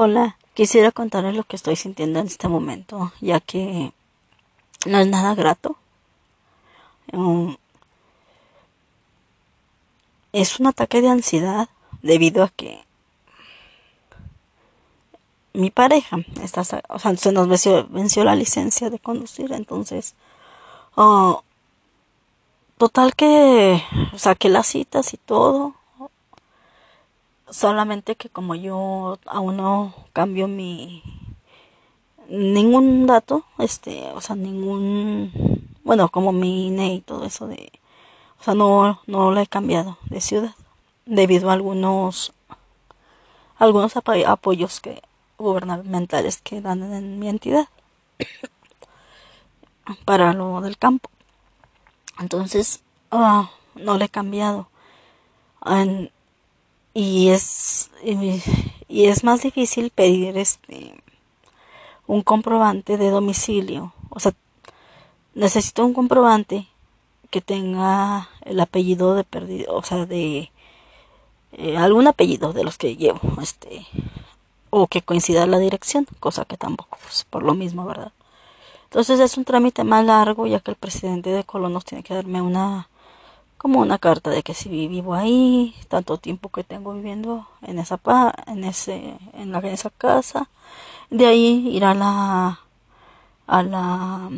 Hola, quisiera contarles lo que estoy sintiendo en este momento, ya que no es nada grato. Um, es un ataque de ansiedad debido a que mi pareja está, o sea, se nos venció, la licencia de conducir, entonces, uh, total que saqué las citas y todo, Solamente que como yo aún no cambio mi ningún dato, este, o sea, ningún bueno, como mi INE y todo eso de o sea, no no lo he cambiado de ciudad debido a algunos algunos apoyos que gubernamentales que dan en mi entidad para lo del campo. Entonces, ah, no le he cambiado. Y es y es más difícil pedir este un comprobante de domicilio. O sea necesito un comprobante que tenga el apellido de perdido o sea de eh, algún apellido de los que llevo este o que coincida la dirección cosa que tampoco pues, por lo mismo verdad entonces es un trámite más largo ya que el presidente de Colonos tiene que darme una como una carta de que si vivo ahí, tanto tiempo que tengo viviendo en esa en ese en, la, esa casa, de ahí ir a la a la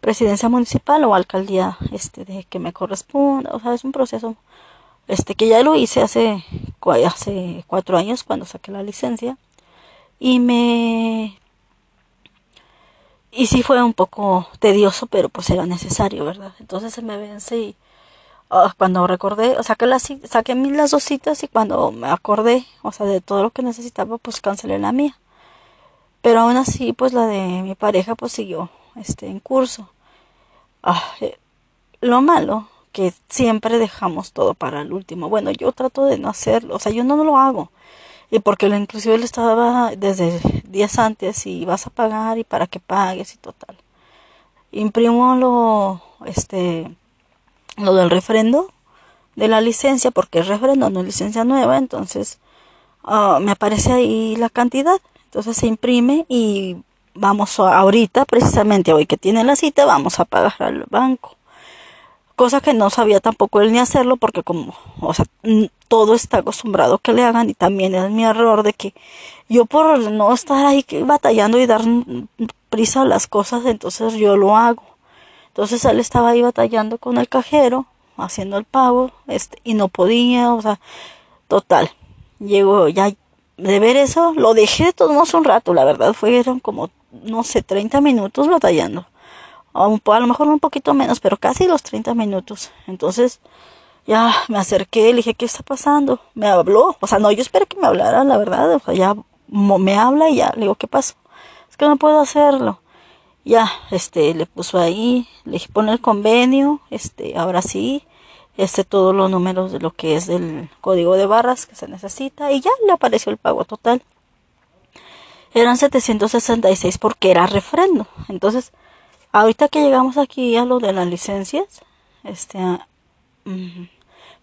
presidencia municipal o alcaldía este de que me corresponda, o sea, es un proceso este que ya lo hice hace hace cuatro años cuando saqué la licencia. Y me y sí fue un poco tedioso, pero pues era necesario, ¿verdad? Entonces se me vence y Ah, cuando recordé, o sea, que las, saqué las dos citas y cuando me acordé, o sea, de todo lo que necesitaba, pues cancelé la mía. Pero aún así, pues la de mi pareja, pues siguió, este, en curso. Ah, eh, lo malo, que siempre dejamos todo para el último. Bueno, yo trato de no hacerlo, o sea, yo no lo hago. Y porque inclusive él estaba desde días antes y vas a pagar y para que pagues y total. Imprimo lo, este, lo del refrendo de la licencia, porque es refrendo, no es licencia nueva, entonces ah, me aparece ahí la cantidad. Entonces se imprime y vamos ahorita, precisamente hoy que tiene la cita, vamos a pagar al banco. Cosa que no sabía tampoco él ni hacerlo porque como, o sea, todo está acostumbrado que le hagan y también es mi error de que yo por no estar ahí batallando y dar prisa a las cosas, entonces yo lo hago. Entonces él estaba ahí batallando con el cajero, haciendo el pago, este, y no podía, o sea, total. Llegó ya de ver eso, lo dejé de todos modos un rato, la verdad, fueron como, no sé, 30 minutos batallando. A, a lo mejor un poquito menos, pero casi los 30 minutos. Entonces, ya me acerqué, le dije, ¿qué está pasando? Me habló, o sea, no, yo esperé que me hablara, la verdad, o sea, ya me habla y ya, le digo, ¿qué pasó? Es que no puedo hacerlo ya, este, le puso ahí, le pone el convenio, este, ahora sí, este, todos los números de lo que es el código de barras que se necesita y ya le apareció el pago total. Eran 766 porque era refrendo. Entonces, ahorita que llegamos aquí a lo de las licencias, este, mm,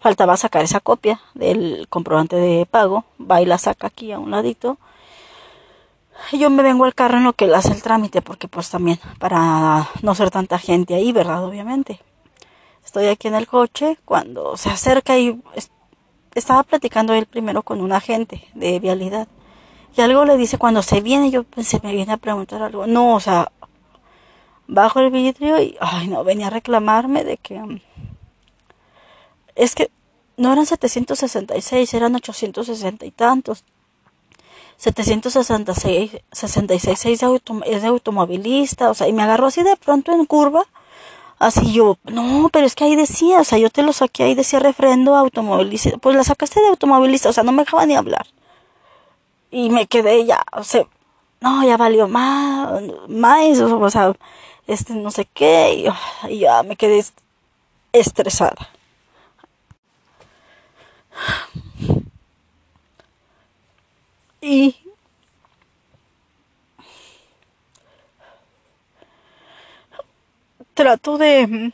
faltaba sacar esa copia del comprobante de pago, va y la saca aquí a un ladito yo me vengo al carro en lo que él hace el trámite, porque pues también para no ser tanta gente ahí, ¿verdad? Obviamente. Estoy aquí en el coche cuando se acerca y estaba platicando él primero con un agente de vialidad. Y algo le dice cuando se viene, yo pensé, me viene a preguntar algo. No, o sea, bajo el vidrio y, ay, no, venía a reclamarme de que... Mm, es que no eran 766, eran 860 y tantos. 766 66 es de, es de automovilista, o sea, y me agarró así de pronto en curva, así yo, no, pero es que ahí decía, o sea, yo te lo saqué ahí decía refrendo automovilista, pues la sacaste de automovilista, o sea, no me dejaba ni hablar. Y me quedé ya, o sea, no, ya valió más, más, o sea, este no sé qué, y ya me quedé estresada. Y trato de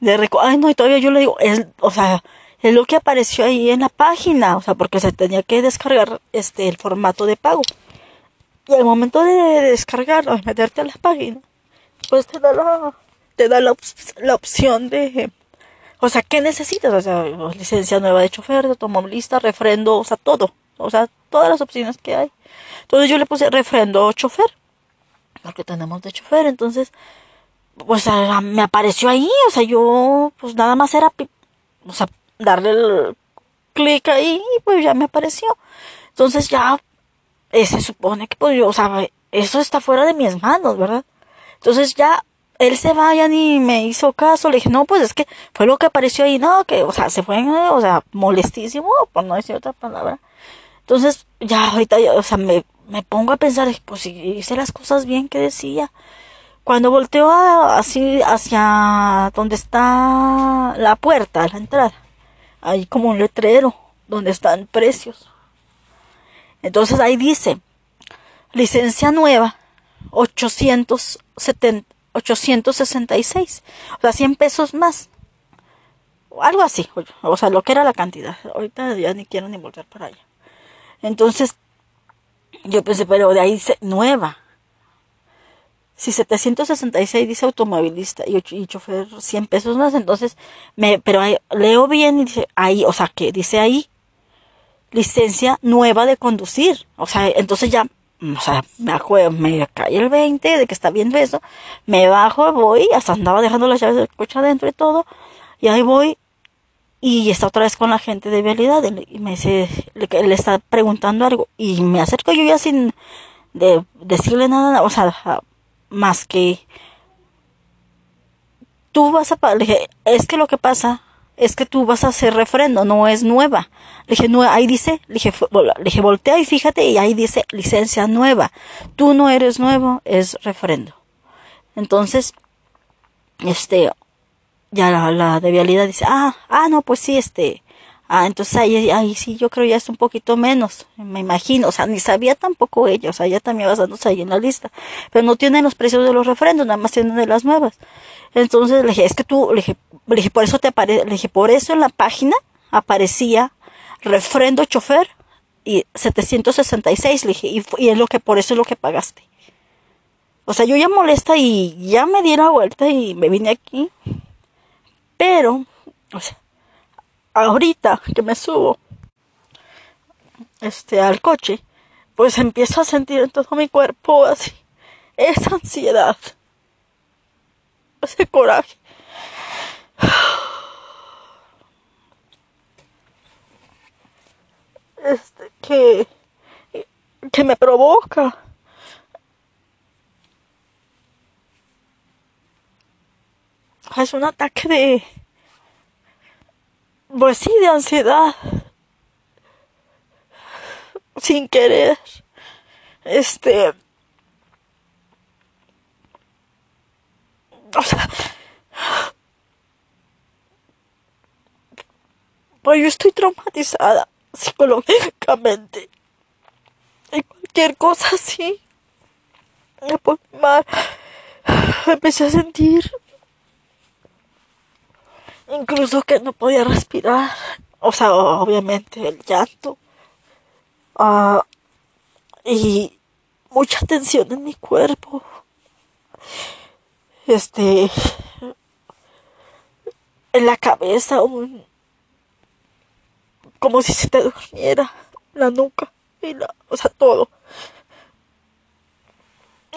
de ay no y todavía yo le digo es o sea es lo que apareció ahí en la página, o sea, porque se tenía que descargar este el formato de pago. Y al momento de descargarlo, de meterte a la página, pues te da la, te da la, la opción de, o sea, ¿qué necesitas? O sea, licencia nueva de chofer, automovilista, refrendo, o sea, todo. O sea, todas las opciones que hay. Entonces yo le puse refrendo chofer. Porque tenemos de chofer. Entonces, pues me apareció ahí. O sea, yo, pues nada más era, o sea, darle el clic ahí y pues ya me apareció. Entonces ya eh, se supone que pues yo, o sea, eso está fuera de mis manos, ¿verdad? Entonces ya él se vaya ni me hizo caso. Le dije, no, pues es que fue lo que apareció ahí, no, que, o sea, se fue, o sea, molestísimo, por no decir otra palabra. Entonces, ya ahorita, o sea, me, me pongo a pensar, pues si hice las cosas bien que decía. Cuando volteo así hacia donde está la puerta, la entrada, hay como un letrero donde están precios. Entonces ahí dice, licencia nueva, 870, 866, o sea, 100 pesos más. O algo así, o sea, lo que era la cantidad. Ahorita ya ni quiero ni volver para allá. Entonces, yo pensé, pero de ahí dice nueva. Si 766 dice automovilista y, y chofer 100 pesos más, entonces, me, pero leo bien y dice ahí, o sea, que dice ahí, licencia nueva de conducir. O sea, entonces ya o sea, me acuerdo, me cae el 20 de que está viendo eso, me bajo, voy, hasta andaba dejando las llaves del coche adentro y todo, y ahí voy, y está otra vez con la gente de vialidad, y me dice, le, le está preguntando algo, y me acerco yo ya sin de, decirle nada, o sea, más que, tú vas a, le dije, es que lo que pasa es que tú vas a hacer refrendo, no es nueva. Le dije, no, ahí dice, le dije, dije, voltea y fíjate, y ahí dice licencia nueva. Tú no eres nuevo, es refrendo. Entonces, este, ya la, la de vialidad dice, ah, ah, no, pues sí, este, ah, entonces ahí, ahí sí, yo creo ya es un poquito menos, me imagino, o sea, ni sabía tampoco ella, o sea, ya también basándose ahí en la lista, pero no tienen los precios de los refrendos, nada más tienen de las nuevas. Entonces le dije, es que tú, le dije, le dije, por eso te aparece, le dije, por eso en la página aparecía refrendo chofer y 766, le dije, y, y, es lo que, por eso es lo que pagaste. O sea, yo ya molesta y ya me di la vuelta y me vine aquí. Pero, o sea, ahorita que me subo, este, al coche, pues empiezo a sentir en todo mi cuerpo así, esa ansiedad, ese coraje. Este que que me provoca. Es un ataque de pues sí de ansiedad sin querer este o sea Pues yo estoy traumatizada psicológicamente. Y cualquier cosa así me pone mal. Empecé a sentir incluso que no podía respirar. O sea, obviamente el llanto. Uh, y mucha tensión en mi cuerpo. Este. En la cabeza, como si se te durmiera la nuca y la, o sea, todo.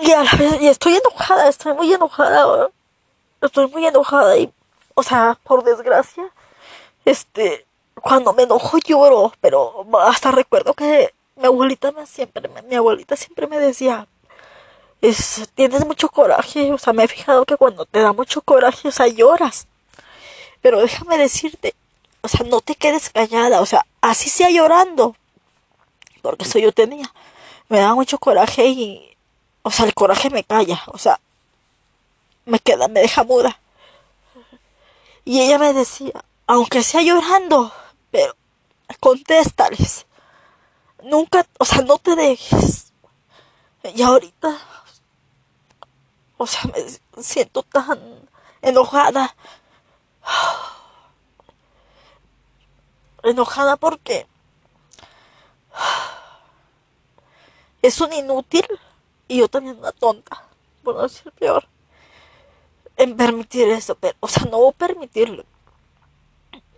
Y a la vez, y estoy enojada, estoy muy enojada, estoy muy enojada y, o sea, por desgracia, este, cuando me enojo lloro, pero hasta recuerdo que mi abuelita me siempre, mi abuelita siempre me decía, es, tienes mucho coraje, o sea, me he fijado que cuando te da mucho coraje, o sea, lloras. Pero déjame decirte, o sea, no te quedes callada, o sea, así sea llorando, porque eso yo tenía, me da mucho coraje y, o sea, el coraje me calla, o sea, me queda, me deja muda. Y ella me decía, aunque sea llorando, pero contéstales, nunca, o sea, no te dejes. Y ahorita, o sea, me siento tan enojada. Enojada porque es un inútil y yo también una tonta, por no decir peor, en permitir eso, pero, o sea, no permitirlo,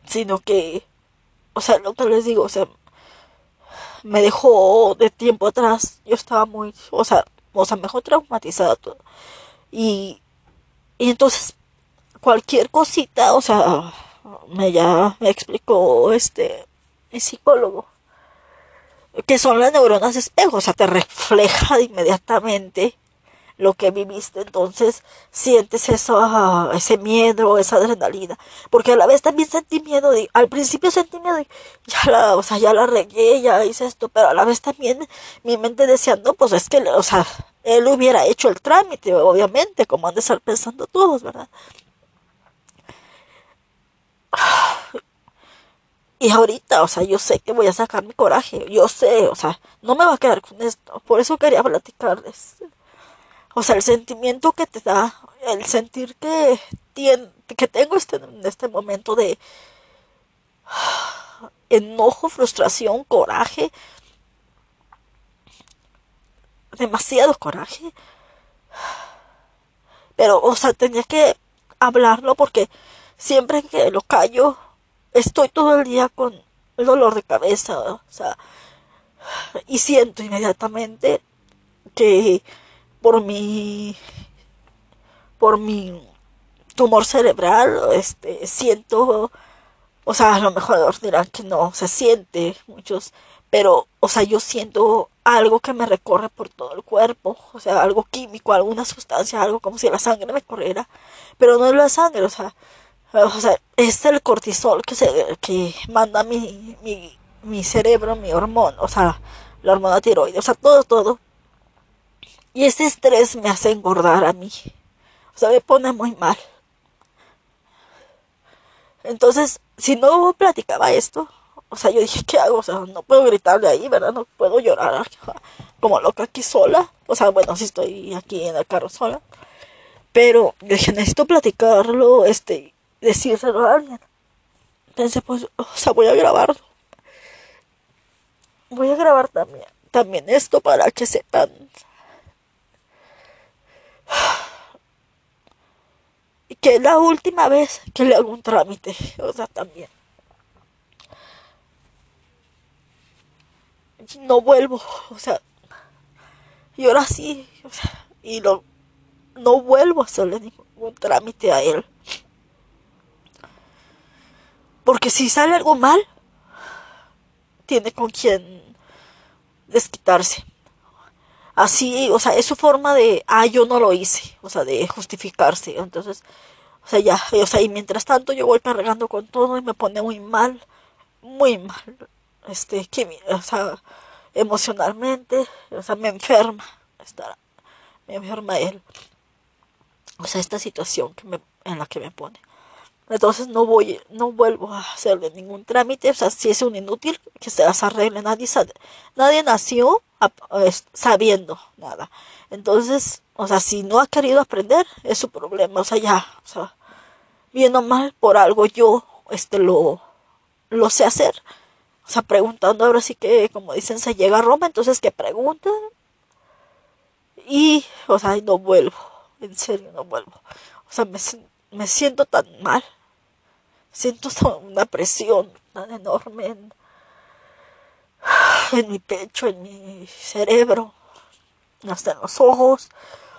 sino que, o sea, lo que les digo, o sea, me dejó de tiempo atrás, yo estaba muy, o sea, o sea, me dejó traumatizada todo. Y, y entonces, cualquier cosita, o sea, me ya me explicó este, el psicólogo que son las neuronas espejo, o sea, te refleja inmediatamente lo que viviste, entonces sientes eso, ah, ese miedo, esa adrenalina, porque a la vez también sentí miedo, al principio sentí miedo, de, ya la, o sea, ya la regué, ya hice esto, pero a la vez también mi mente decía, no, pues es que, o sea, él hubiera hecho el trámite, obviamente, como han de estar pensando todos, ¿verdad? Y ahorita, o sea, yo sé que voy a sacar mi coraje, yo sé, o sea, no me va a quedar con esto. Por eso quería platicarles. O sea, el sentimiento que te da, el sentir que, que tengo este, en este momento de enojo, frustración, coraje, demasiado coraje. Pero, o sea, tenía que hablarlo porque siempre que lo callo, estoy todo el día con el dolor de cabeza, o sea, y siento inmediatamente que por mi por mi tumor cerebral, este, siento, o sea, a lo mejor dirán que no se siente muchos, pero, o sea, yo siento algo que me recorre por todo el cuerpo, o sea, algo químico, alguna sustancia, algo como si la sangre me corriera, pero no es la sangre, o sea, o sea, es el cortisol que se que manda mi, mi, mi cerebro, mi hormona, o sea, la hormona tiroides, o sea, todo, todo. Y ese estrés me hace engordar a mí. O sea, me pone muy mal. Entonces, si no platicaba esto, o sea, yo dije, ¿qué hago? O sea, no puedo gritarle ahí, ¿verdad? No puedo llorar como loca aquí sola. O sea, bueno, si estoy aquí en el carro sola. Pero dije, necesito platicarlo, este, decírselo a alguien. Entonces, pues, o sea, voy a grabarlo. Voy a grabar también, también esto para que sepan. Que es la última vez que le hago un trámite, o sea, también. No vuelvo, o sea, y ahora sí, o sea, y lo, no vuelvo a hacerle ningún trámite a él. Porque si sale algo mal, tiene con quien desquitarse. Así, o sea, es su forma de, ah, yo no lo hice, o sea, de justificarse. Entonces, o sea, ya, o sea, y mientras tanto yo voy cargando con todo y me pone muy mal, muy mal, este, que, o sea, emocionalmente, o sea, me enferma, estar, me enferma él. O sea, esta situación que me, en la que me pone. Entonces no voy, no vuelvo a hacerle ningún trámite, o sea, si es un inútil, que se las arregle, nadie, nadie nació sabiendo nada. Entonces, o sea, si no ha querido aprender, es su problema, o sea, ya, o sea, bien o mal, por algo yo, este, lo, lo sé hacer. O sea, preguntando ahora sí que, como dicen, se llega a Roma, entonces que pregunten. Y, o sea, no vuelvo, en serio, no vuelvo. O sea, me, me siento tan mal Siento una presión tan enorme en, mi pecho, en mi cerebro, hasta en los ojos,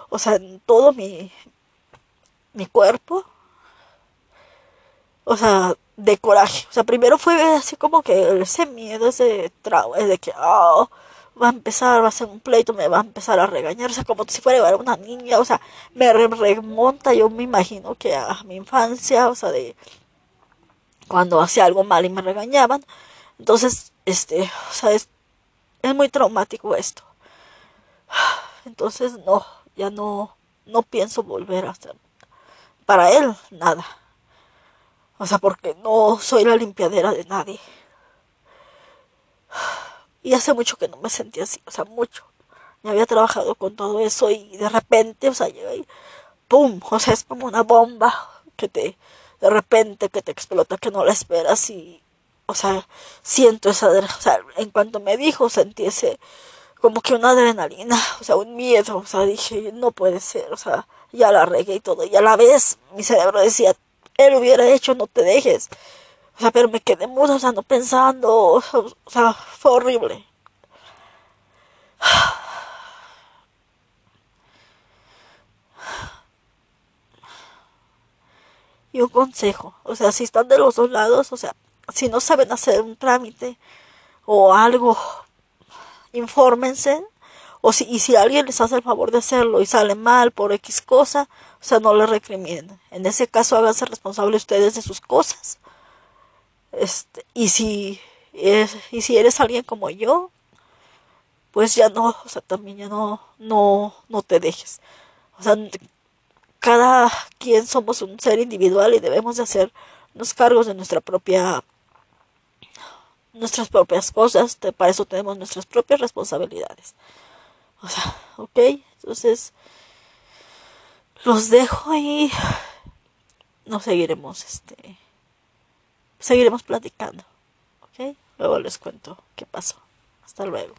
o sea, en todo mi, mi cuerpo. O sea, de coraje. O sea, primero fue así como que ese miedo, ese trauma, de que, oh, va a empezar, va a ser un pleito, me va a empezar a regañar, o sea, como si fuera una niña, o sea, me remonta, yo me imagino que a mi infancia, o sea, de cuando hacía algo mal y me regañaban. Entonces, este, o sea, es, es muy traumático esto. Entonces, no, ya no, no pienso volver a hacer para él nada. O sea, porque no soy la limpiadera de nadie. Y hace mucho que no me sentía así, o sea, mucho. Me había trabajado con todo eso y de repente, o sea, llega y ¡pum! O sea, es como una bomba que te, de repente que te explota, que no la esperas y, o sea, siento esa, o sea, en cuanto me dijo sentí ese, como que una adrenalina, o sea, un miedo, o sea, dije, no puede ser, o sea, ya la regué y todo, y a la vez mi cerebro decía, él hubiera hecho, no te dejes, o sea, pero me quedé muda, o sea, no pensando, o sea, fue horrible. Y un consejo, o sea, si están de los dos lados, o sea, si no saben hacer un trámite o algo, infórmense. O si, y si alguien les hace el favor de hacerlo y sale mal por X cosa, o sea, no le recriminen. En ese caso, háganse responsables ustedes de sus cosas. Este, y si, y si eres alguien como yo, pues ya no, o sea, también ya no, no, no te dejes. O sea, cada quien somos un ser individual y debemos de hacernos cargos de nuestra propia nuestras propias cosas, para eso tenemos nuestras propias responsabilidades. O sea, ok, entonces los dejo y nos seguiremos, este, seguiremos platicando, ok, luego les cuento qué pasó. Hasta luego.